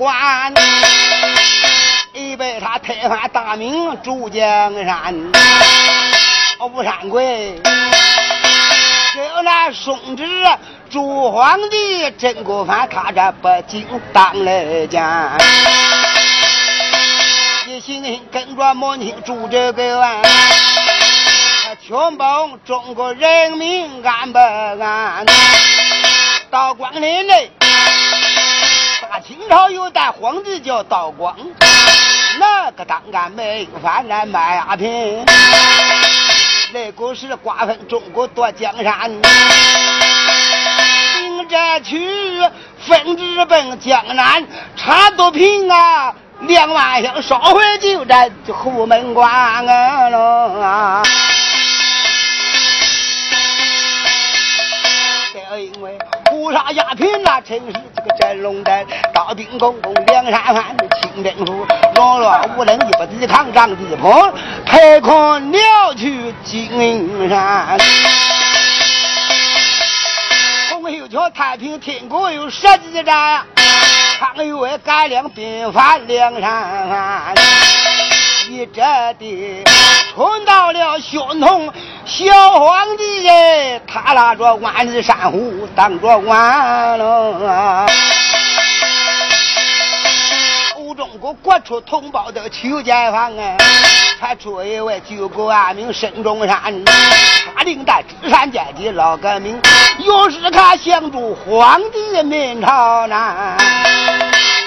兵打进了关，已被他推翻大名朱江山。吴三桂给那宋旨，朱皇帝真过犯，他这不敬当了家。一心跟着母亲朱这个啊，全保中国人民安不安？道光年内，朝有代皇帝叫道光，那个当干没有饭来卖鸦片。那个是瓜分中国夺江山，领着去分直奔江南，查毒品啊，两万箱烧毁就在虎门关啊！这因为胡杀鸦片那城市个真龙灯，刀兵公公梁山汉清政府，懦弱无能一不抵抗张继鹏，赔款了去金山。洪秀全太平天国有十几战，常有为改良兵法梁山汉。一这的冲到了宣统小皇帝耶，他拉着万里山虎当着官了。吴中国国出同胞的求解放啊，他出一位救国安民孙中山，他领带知山阶级老革命，又是他相助皇帝明朝南。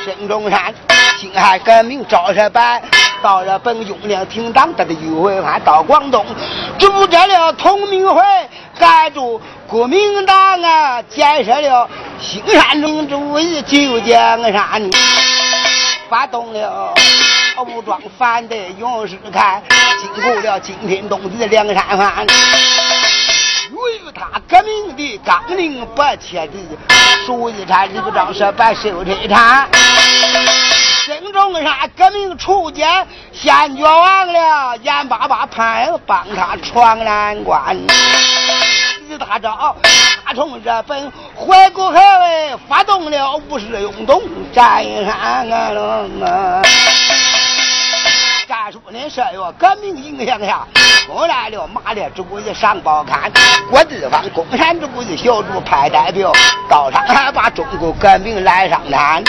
孙中山辛亥革命招设办。到了本永亮厅堂，他的又回返到广东，组织了同盟会，改组国民党啊，建设了兴善民主义救江山，发动了武装反对勇士开，经过了惊天动地的梁山反，由于他革命的纲领不切地，属于他李不章是白收这场。中山革命初见，先绝望了，眼巴巴盼帮他闯难关。一大招，他从日本回国后，发动了五四运动，战山啊！战术的设有革命影响下，出来了马列主义上报刊，国地方共产主义小组派代表到上海，把中国革命来上谈。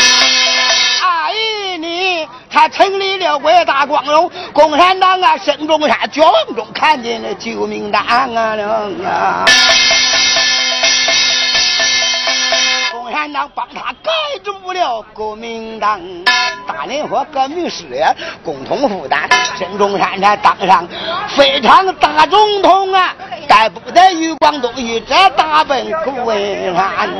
他成立了伟大光荣共产党啊！孙中山绝望中看见了救命的啊！啊共产党帮他搞组了国民党，大连和革命事业共同负担。孙中山才当上非常大总统啊！带部队与广东一直大奔古文山。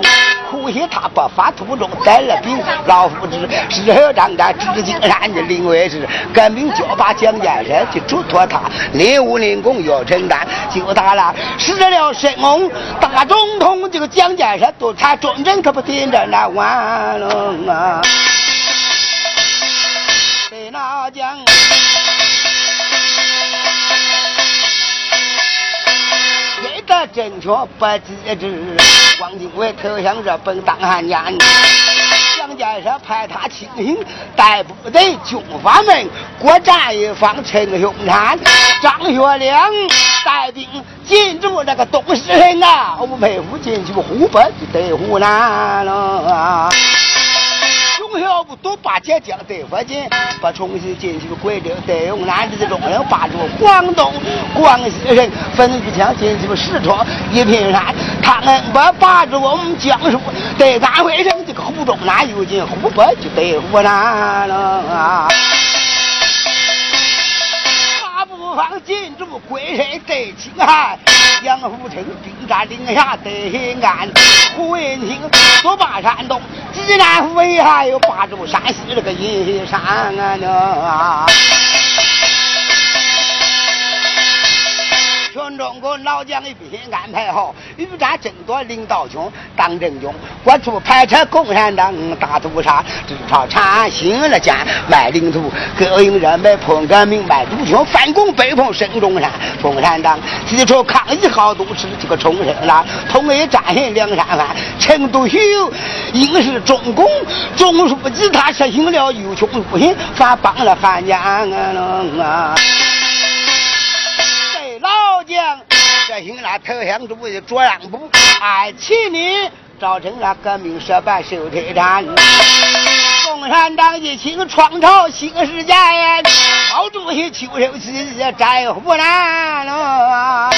可惜他不发途中带了兵，老夫子事后张家致敬山的另外是革命就把蒋介石就嘱托他，任务领功要承担，就他了，失了神功，大总统这个蒋介石都他专政，可不听着那完了啊！在那讲。得正确不机智，汪精卫投降日本当汉奸，蒋介石派他亲信带部队军阀们各占一方称凶残，张学良带兵进驻那个东市人啊，吴佩孚进去湖北就得湖南了。要不都把浙江对福建，把重新进去贵州、得用南的中人把住广东、广西人，分一枪进去四川一片山，他们不把住我们江苏，得安徽省这个湖中南又进湖北就得湖南了啊。方进驻归山得青海，杨虎城兵占岭下得西安，胡文清夺霸山东，济南府还有霸住山西那个阴山啊！全中国老将一笔安排好，与战争夺领导权，当正军，我出排斥共产党大屠杀，支朝产新了建卖领土，革命人们破革命卖主权，反攻北方升中山，共产党提出抗议号都是这个重申了，统一战线两山湾，成都有应是中共总书记他实行了有穷无尽，反帮了汉奸啊！实行了投降主义、主让步，爱起你造成了革命失败、受推战。共产党一心创造新世界，毛主席秋收起在湖南喽。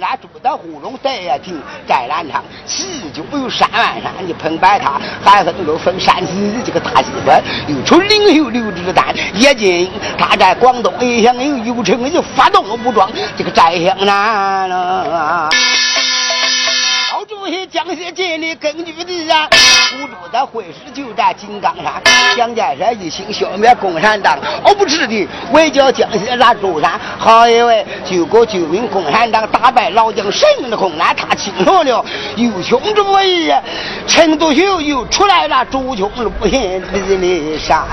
俺住的胡同对呀亭，在南昌，喜就有三万山，你澎湃塔，还分又分山西这个大西关，又出领袖刘志丹，叶剑他在广东一向有有成就发动武装，这个寨乡南了。主席江西建立根据地啊，土著的会师就在金刚山。蒋介石一心消灭共产党，哦不吃的围剿江西那舟山。好一位救国救民，共产党打败老蒋神的困难，他清楚了有穷主义。陈独秀又出来了，朱琼路线李立山。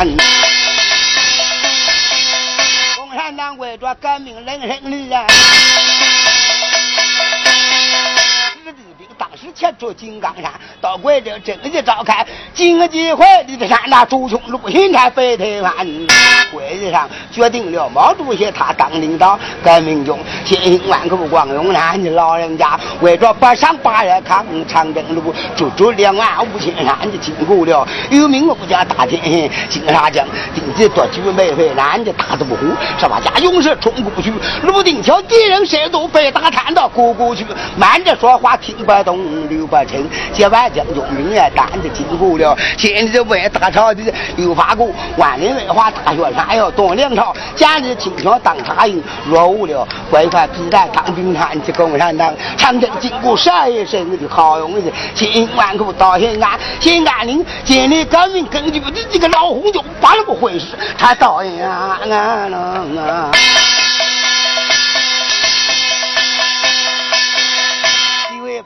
共产党为着革命人生的啊。当时前出金刚山，到贵州正式召开经济会议的山，那朱琼路新开北台湾。会议上决定了，毛主席他当领导，革命中千辛万苦光荣山，你老人家为着北上八月抗长征路，足足两万五千山就经过了。有名武将大天金沙江，定计多久没回南的大渡湖，十八家勇士冲过去，泸定桥敌人谁都被打瘫到过过去，慢着说话听不。东刘伯承接完将军名也担着经过了，现在为大朝的刘发国万里文化大学山要东梁朝，简直清枪当插营，落伍了。乖乖必在当兵团的共产党，长征经过十一生的好勇士，千辛万苦到西安，西安岭建立革命根据地，这个老红军发了个会师，他到呀啊！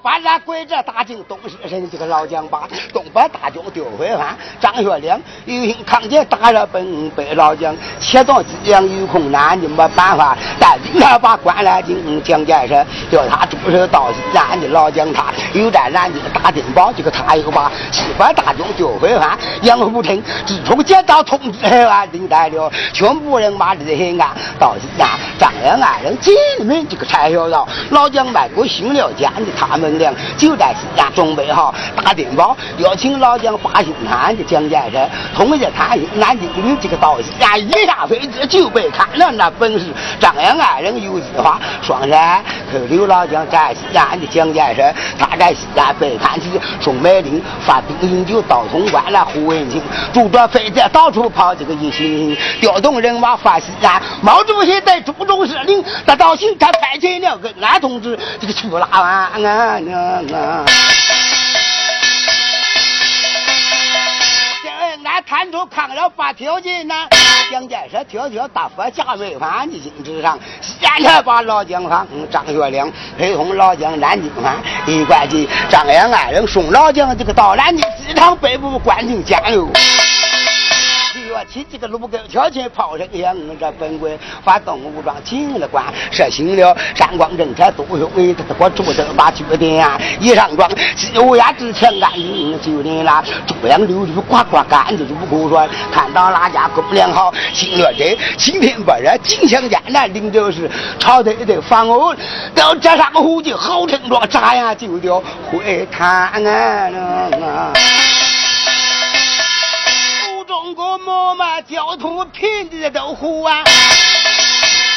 把那鬼子打进东市城，这个老蒋把东北大军丢回汉。张学良有心抗击大日本，被老蒋切断资粮有困难，你没办法，带兵他把关南京蒋介石叫他驻守到西安的老蒋他又在南京打电报，这个他又把西北大军丢回汉。杨虎城自从接到通知后啊，领带了全部人马离西安到西安，张杨二人见面这个才晓得老蒋卖过新了间的他们。就在西安准备好打电报邀请老蒋八星山的蒋介石同意他南京的这个到西安一下飞机就被看了那本事。张杨二人有计划，双山扣留老蒋在西安的蒋介石，他在西安背叛起宋美龄，发兵营救到潼关了胡文清，拄着飞机到处跑，这个一心调动人马发西安。毛主席在朱中司令，得到信他派遣了个安同志，这个去拉完啊。啊啊！俺谈出抗了发条件呢，蒋介石条条大发假没犯的心之上，现在把老蒋放张学良陪同老蒋南京犯，一关计张杨二人送老蒋这个到南京机场北部关进监狱。我起这个路沟条件炮声响，这本国发动武装进了关，实行了山光政策，都用为这个驻守把据点啊，一上庄，乌鸦之前安营就连了，猪羊溜溜呱呱干的如口说，看到哪家公粮好，心乐得，晴天不热，金枪艰难，领着是朝队的防务，到这上虎就好成庄，扎呀就掉会谈啊。我莫嘛交通贫的都糊啊！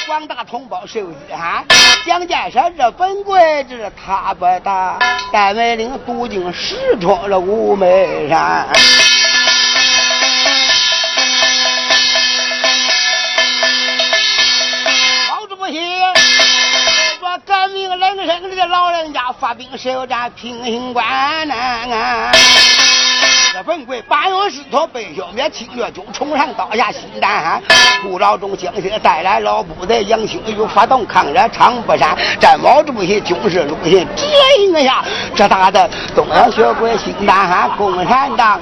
广大同胞受益哈！蒋介石日本鬼子他不打，戴美龄渡进石川了五眉山。毛主席说革命人生的老人家发兵首战平型关南。这本归八月十头被消灭，七月九冲上刀下新丹山。不老中将些带来老部队，杨兴又发动抗日长不山，战毛主席军事路线指引下，这大的东洋学会新丹山，共产党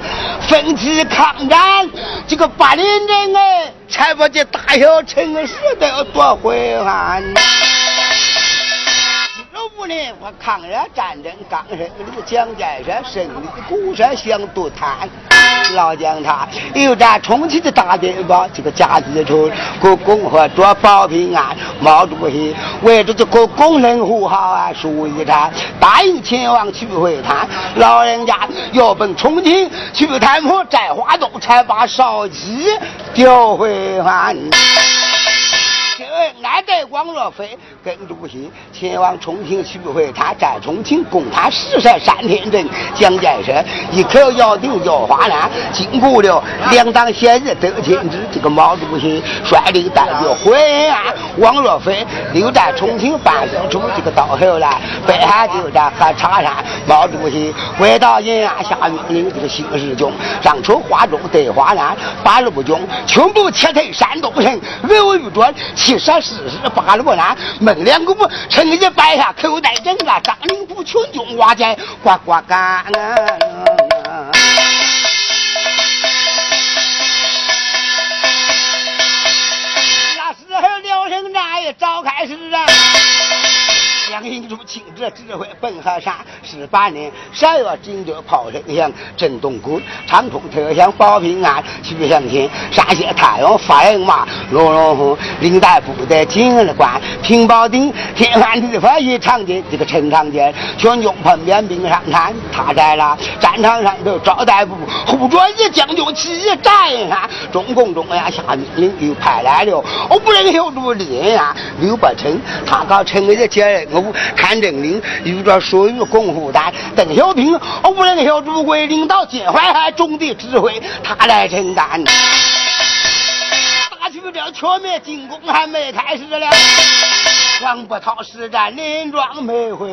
奋起抗战，这个八连阵哎，才把这大小城市都要夺回还。我抗日战争刚胜利，蒋介石胜利故事向独谈。老将他又战重庆的大电报，这个贾子春国共和做保平安。毛主席为着这个工人护好啊，输一场，答应前往去会谈。老人家要奔重庆去谈破摘花洞，才把烧鸡调回还。安代王若飞跟主席前往重庆去会他在重庆攻他十三三天阵，蒋介石一口咬定叫华南，经过了两党协议得签之，这个毛主席率领代表回安，王若飞留在重庆办事处。这个到后来，北海就在和茶山，毛主席回到延安下命令，这个新四军上出华中对华南，八路军全部撤退山东省，围豫转。七十四十八路南，孟良崮趁机摆下口袋正啊！张灵甫全军瓦解，呱呱干。那时候辽沈战役早开始啊！杨英珠亲自指挥本河山，十八年十月，锦州炮声响，震动鼓，长空特响保平安。徐向前，山西太原发人马，罗荣峰领带部队进了关，平保定天翻地覆一场景，这个陈长健全军碰面兵上滩，他在了战场上头招待部护着一将军起义战上，中共中央下命令又派来了我不能小组连啊，刘伯承，他搞成立接任。看政令，遇着属于共护单，邓小平，无人小朱贵领导金淮海中的指挥，他来承担。大区这全面进攻还没开始了，王伯涛实战连庄没回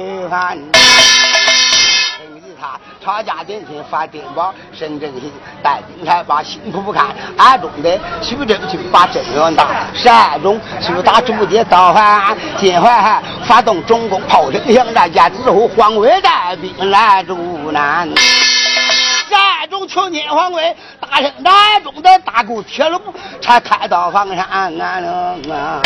他吵架点前发电报，沈振兴带兵才把辛苦不看，暗中的徐正去把镇远打，十二中徐打朱棣到淮建淮海，发动中共炮声响，战家之后，黄伟带兵来助难。十二中全天黄伟大声南中的大沟铁路才开到房山啊！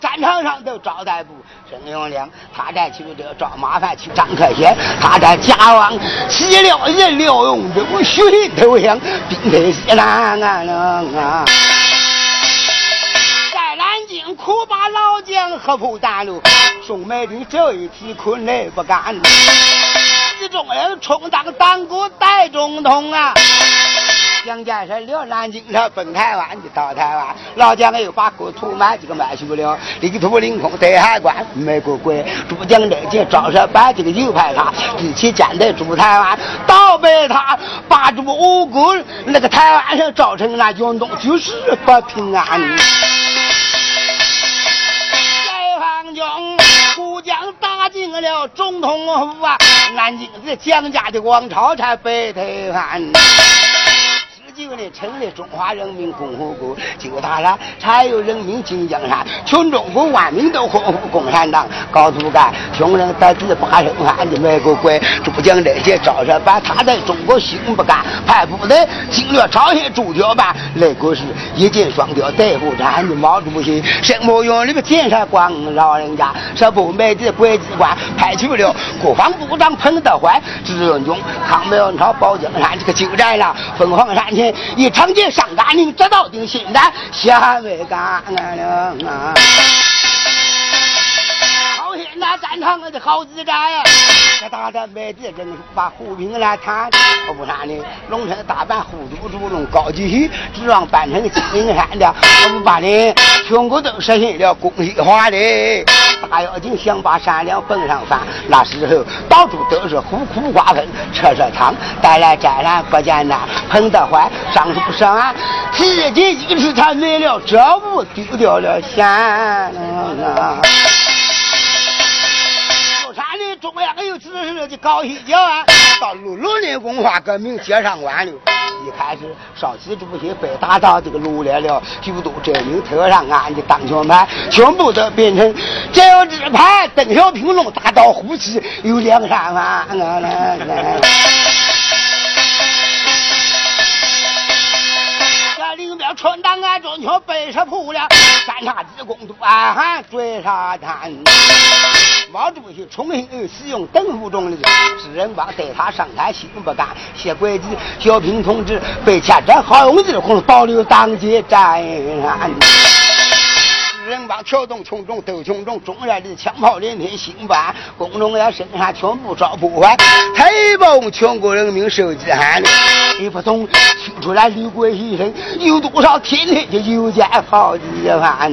战场上都招待部。郑永良，他在去这找麻烦去张克贤，他在家王西辽人廖永忠血投降，兵退西南啊！在南京苦把老将何普担路，宋美龄这一次困难不干，一中人充当党国代总统啊！蒋介石留南京，他奔台湾就到台湾。老蒋又把国土卖这个卖去了，领土领空对海关没过关。主将这件赵设办这个右派他一起舰队驻台湾，倒被他把住无辜那个台湾上造成那运动就是不平安。解放军孤将打进了总统府啊，南京这蒋家的王朝才被推翻。成立中华人民共和国，就他了，才有人民进江山，全中国万民都呵护共产党。告诉干，穷人得自八十万的美国鬼，主将这些招设办，他在中国心不甘，派部队侵略朝鲜主角办，那个是一箭双雕，对付咱的毛主席。什么用？那个检察官老人家是不美的国际官，派去了。国防部长彭德怀，志愿军抗美援朝保江山，这个就在了凤凰山前。一场劫上甘岭，直到定心胆，下没干了。好现在战场的好自在呀！这打的没地，真是把胡平来谈。我不啥呢？龙城大办护都主弄高级戏，指望办成金陵山的。我不把你全国都实现了公益化的。大妖精想把山梁蹦上翻，那时候到处都是虎窟瓜坟、车车场，带来灾难不简单。彭德怀上书上岸，直接一时才没了这物，丢掉了钱。中央有指示，就高兴叫啊，到六六年文化革命接上完了。一开始上期主席被打到这个路来了，就都证明特上俺的当权派全部都变成政治派。邓小平弄大刀呼气，有梁山吗？这里面穿党俺中条背上铺了，三叉戟弓都暗喊追杀滩。毛主席重新使用邓福中的知人帮对他上台心不甘，写轨迹。小平同志被牵着好用劲，红保留当街站。知人帮挑动群众斗群众，中原的枪炮连天心不安，公众也身上全部遭破坏，太保全国人民受饥寒。你不懂，听出来李国牺牲有多少？天天就有件好几番。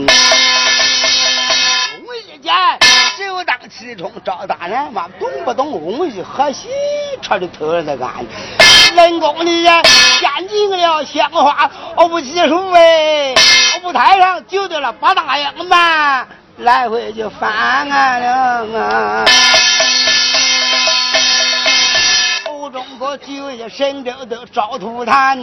首当其冲，赵大人嘛，懂不懂工艺？喝喜吃的头在干。人工的呀，先进了鲜花，我不技术哎，我舞台上就得了八大样嘛，来回就翻案了啊。欧中国就业神州都招土坛。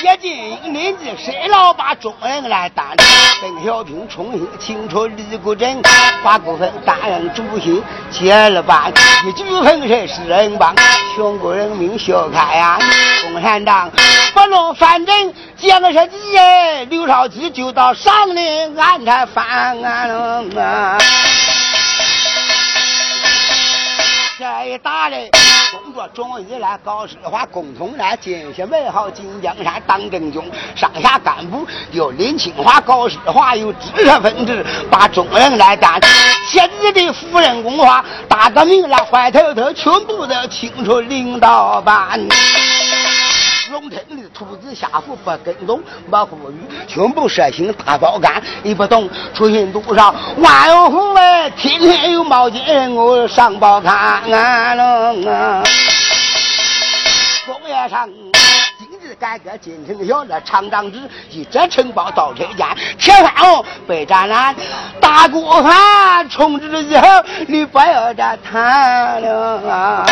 接近年纪，谁老把众人来担？邓小平重新清除李国珍，华国芬担任主席接了班，一举风神是人帮，全国人民笑开颜。共产党不弄反正，建个设计，刘少奇就到上林安他翻案了啊！这一打嘞，工作终于来搞实化，共同来建设美好锦江山。当政军上下干部有林清华搞实话，有知识分子把中人来担，现在的富人文化，大革命来坏透透，全部都清楚领导班。农村的兔子下户不跟踪，没富裕，全部实行大包干。你不懂，出行路上万有户哎，天天有毛巾我上报看俺了啊。工业上经济改革进程小，那厂长制一直承包到车间，铁饭哦被占烂，大锅饭充值以后，你不要再谈了啊。